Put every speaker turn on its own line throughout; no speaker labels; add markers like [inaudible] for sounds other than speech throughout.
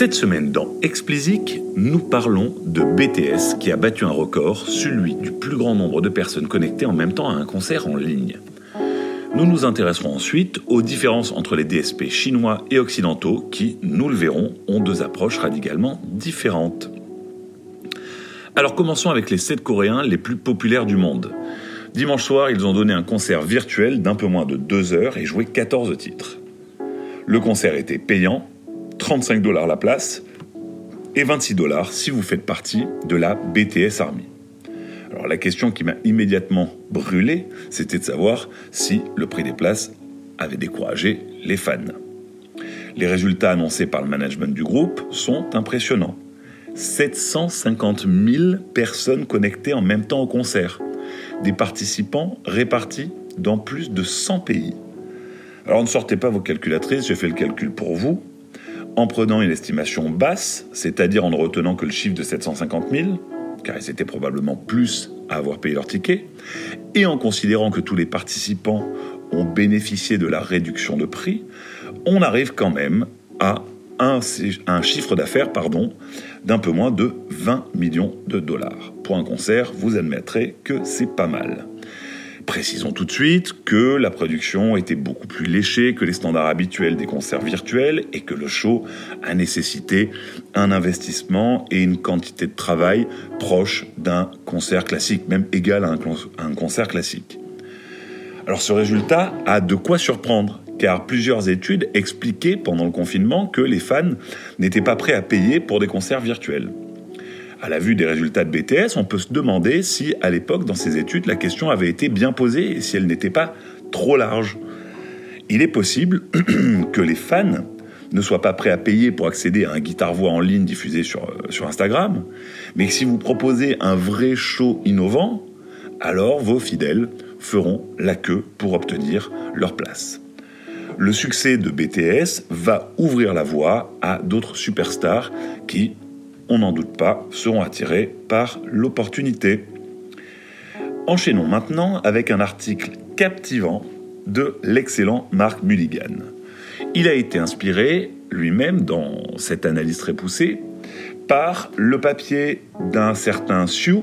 Cette semaine dans Explicit, nous parlons de BTS qui a battu un record, celui du plus grand nombre de personnes connectées en même temps à un concert en ligne. Nous nous intéresserons ensuite aux différences entre les DSP chinois et occidentaux qui, nous le verrons, ont deux approches radicalement différentes. Alors commençons avec les 7 Coréens les plus populaires du monde. Dimanche soir, ils ont donné un concert virtuel d'un peu moins de 2 heures et joué 14 titres. Le concert était payant, 35 dollars la place et 26 dollars si vous faites partie de la BTS Army. Alors la question qui m'a immédiatement brûlé, c'était de savoir si le prix des places avait découragé les fans. Les résultats annoncés par le management du groupe sont impressionnants. 750 000 personnes connectées en même temps au concert. Des participants répartis dans plus de 100 pays. Alors ne sortez pas vos calculatrices, j'ai fait le calcul pour vous. En prenant une estimation basse, c'est-à-dire en ne retenant que le chiffre de 750 000, car ils étaient probablement plus à avoir payé leur ticket, et en considérant que tous les participants ont bénéficié de la réduction de prix, on arrive quand même à un, chiffre d'affaires d'un peu moins de 20 millions de dollars. Pour un concert, vous admettrez que c'est pas mal. Précisons tout de suite que la production était beaucoup plus léchée que les standards habituels des concerts virtuels et que le show a nécessité un investissement et une quantité de travail proche d'un concert classique, même égal à un, concert classique. Alors ce résultat a de quoi surprendre, car plusieurs études expliquaient pendant le confinement que les fans n'étaient pas prêts à payer pour des concerts virtuels. À la vue des résultats de BTS, on peut se demander si, à l'époque, dans ces études, la question avait été bien posée et si elle n'était pas trop large. Il est possible [clears throat] que les fans ne soient pas prêts à payer pour accéder à un guitare-voix en ligne diffusé sur, euh, Instagram, mais si vous proposez un vrai show innovant, alors vos fidèles feront la queue pour obtenir leur place. Le succès de BTS va ouvrir la voie à d'autres superstars qui, on n'en doute pas, seront attirés par l'opportunité. Enchaînons maintenant avec un article captivant de l'excellent Mark Mulligan. Il a été inspiré lui-même dans cette analyse très poussée par le papier d'un certain Xiu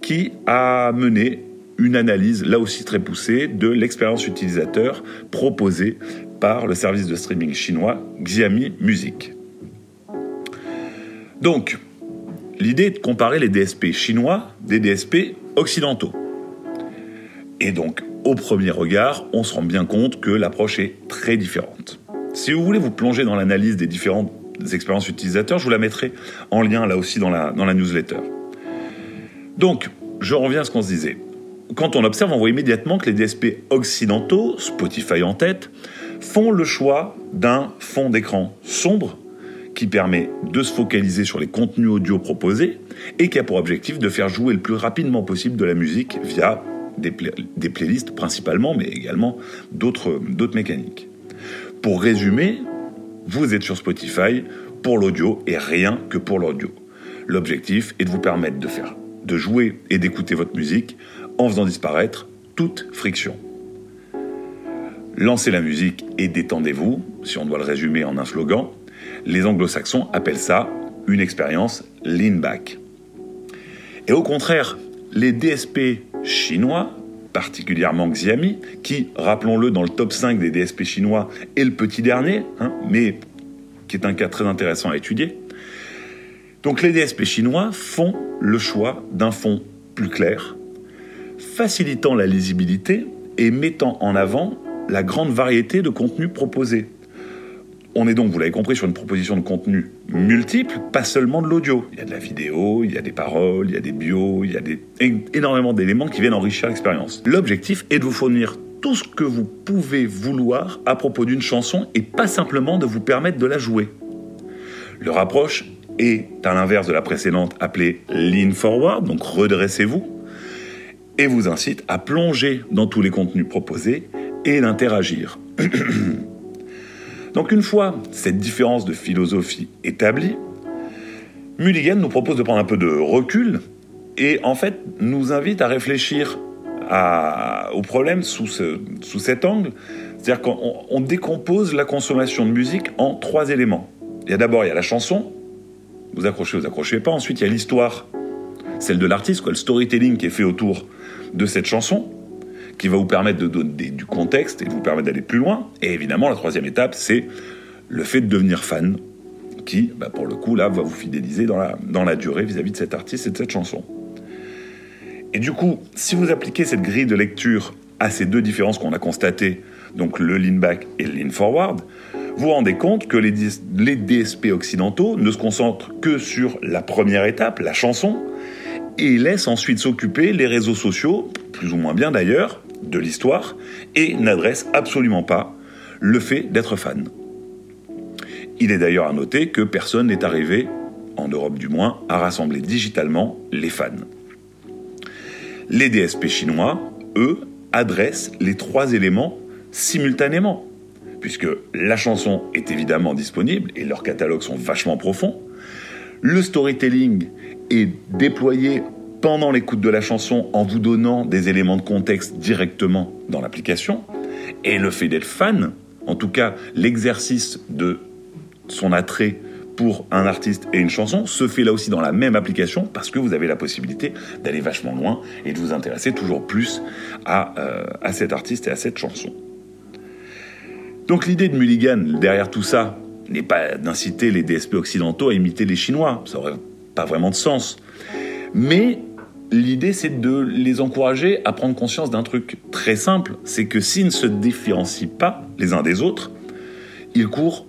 qui a mené une analyse là aussi très poussée de l'expérience utilisateur proposée par le service de streaming chinois Xiaomi Music. Donc, l'idée est de comparer les DSP chinois des DSP occidentaux. Et donc, au premier regard, on se rend bien compte que l'approche est très différente. Si vous voulez vous plonger dans l'analyse des différentes expériences utilisateurs, je vous la mettrai en lien là aussi dans la, newsletter. Donc, je reviens à ce qu'on se disait. Quand on observe, on voit immédiatement que les DSP occidentaux, Spotify en tête, font le choix d'un fond d'écran sombre qui permet de se focaliser sur les contenus audio proposés et qui a pour objectif de faire jouer le plus rapidement possible de la musique via des, playlists principalement, mais également d'autres mécaniques. Pour résumer, vous êtes sur Spotify pour l'audio et rien que pour l'audio. L'objectif est de vous permettre de faire, de jouer et d'écouter votre musique en faisant disparaître toute friction. Lancez la musique et détendez-vous, si on doit le résumer en un slogan, les anglo-saxons appellent ça une expérience lean back. Et au contraire, les DSP chinois, particulièrement Xiaomi, qui, rappelons-le, dans le top 5 des DSP chinois est le petit dernier, hein, mais qui est un cas très intéressant à étudier. Donc les DSP chinois font le choix d'un fond plus clair, facilitant la lisibilité et mettant en avant la grande variété de contenus proposés. On est donc, vous l'avez compris, sur une proposition de contenu multiple, pas seulement de l'audio. Il y a de la vidéo, il y a des paroles, il y a des bios, il y a énormément d'éléments qui viennent enrichir l'expérience. L'objectif est de vous fournir tout ce que vous pouvez vouloir à propos d'une chanson et pas simplement de vous permettre de la jouer. Leur approche est à l'inverse de la précédente appelée Lean Forward, donc redressez-vous, et vous incite à plonger dans tous les contenus proposés et d'interagir. [clears throat] Donc une fois cette différence de philosophie établie, Mulligan nous propose de prendre un peu de recul et en fait nous invite à réfléchir au problème sous, cet angle. C'est-à-dire qu'on décompose la consommation de musique en trois éléments. Il y a d'abord la chanson, vous accrochez, vous accrochez pas. Ensuite, il y a l'histoire, celle de l'artiste, le storytelling qui est fait autour de cette chanson, qui va vous permettre de donner du contexte et de vous permettre d'aller plus loin. Et évidemment, la troisième étape, c'est le fait de devenir fan, qui, bah, pour le coup, là, va vous fidéliser dans la, dans la durée vis-à-vis de cet artiste et de cette chanson. Et du coup, si vous appliquez cette grille de lecture à ces deux différences qu'on a constatées, donc le lean back et le lean forward, vous vous rendez compte que les, les DSP occidentaux ne se concentrent que sur la première étape, la chanson, et laissent ensuite s'occuper les réseaux sociaux, plus ou moins bien d'ailleurs, de l'histoire, et n'adressent absolument pas le fait d'être fan. Il est d'ailleurs à noter que personne n'est arrivé, en Europe du moins, à rassembler digitalement les fans. Les DSP chinois, eux, adressent les trois éléments simultanément, puisque la chanson est évidemment disponible et leurs catalogues sont vachement profonds. Le storytelling est déployé pendant l'écoute de la chanson en vous donnant des éléments de contexte directement dans l'application. Et le fait d'être fan, en tout cas l'exercice de son attrait pour un artiste et une chanson se fait là aussi dans la même application parce que vous avez la possibilité d'aller vachement loin et de vous intéresser toujours plus à, euh, à cet artiste et à cette chanson. Donc l'idée de Mulligan derrière tout ça n'est pas d'inciter les DSP occidentaux à imiter les Chinois, ça aurait pas vraiment de sens. Mais l'idée c'est de les encourager à prendre conscience d'un truc très simple, c'est que s'ils ne se différencient pas les uns des autres, ils courent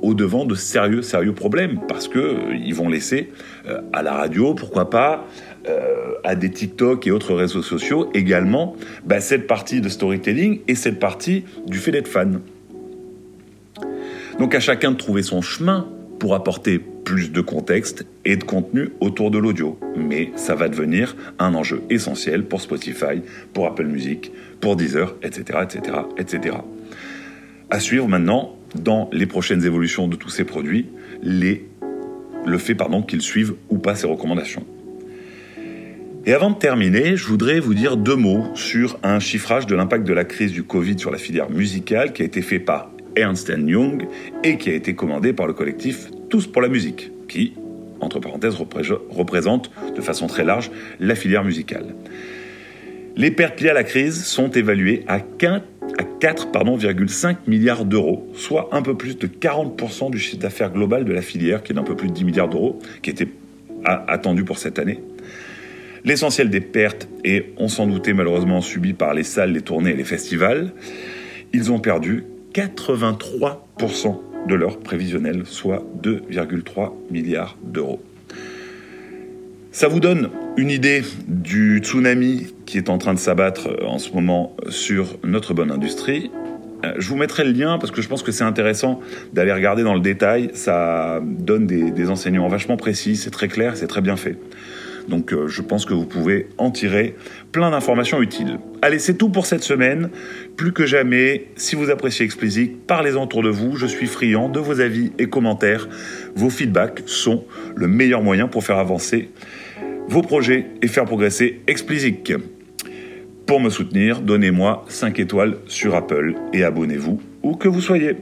au devant de sérieux, sérieux problèmes parce que euh, vont laisser euh, à la radio, pourquoi pas, euh, à des TikTok et autres réseaux sociaux également bah, cette partie de storytelling et cette partie du fait d'être fan. Donc à chacun de trouver son chemin pour apporter plus de contexte et de contenu autour de l'audio. Mais ça va devenir un enjeu essentiel pour Spotify, pour Apple Music, pour Deezer, etc., etc., etc. À suivre maintenant dans les prochaines évolutions de tous ces produits les, le fait pardon, qu'ils suivent ou pas ces recommandations. Et avant de terminer, je voudrais vous dire deux mots sur un chiffrage de l'impact de la crise du Covid sur la filière musicale qui a été fait par Ernst Young et qui a été commandé par le collectif Tous pour la musique, qui, entre parenthèses, représente de façon très large la filière musicale. Les pertes liées à la crise sont évaluées à 15 à 4,5 milliards d'euros, soit un peu plus de 40% du chiffre d'affaires global de la filière, qui est d'un peu plus de 10 milliards d'euros, qui était attendu pour cette année. L'essentiel des pertes est, on s'en doutait malheureusement, subi par les salles, les tournées et les festivals. Ils ont perdu 83% de leur prévisionnel, soit 2,3 milliards d'euros. Ça vous donne une idée du tsunami qui est en train de s'abattre euh, en ce moment sur notre bonne industrie. Euh, je vous mettrai le lien parce que je pense que c'est intéressant d'aller regarder dans le détail. Ça donne des, des enseignements vachement précis, c'est très clair, c'est très bien fait. Donc euh, je pense que vous pouvez en tirer plein d'informations utiles. Allez, c'est tout pour cette semaine. Plus que jamais, si vous appréciez Explicit, parlez-en autour de vous. Je suis friand de vos avis et commentaires. Vos feedbacks sont le meilleur moyen pour faire avancer vos projets et faire progresser Explicit. Pour me soutenir, donnez-moi 5 étoiles sur Apple et abonnez-vous où que vous soyez.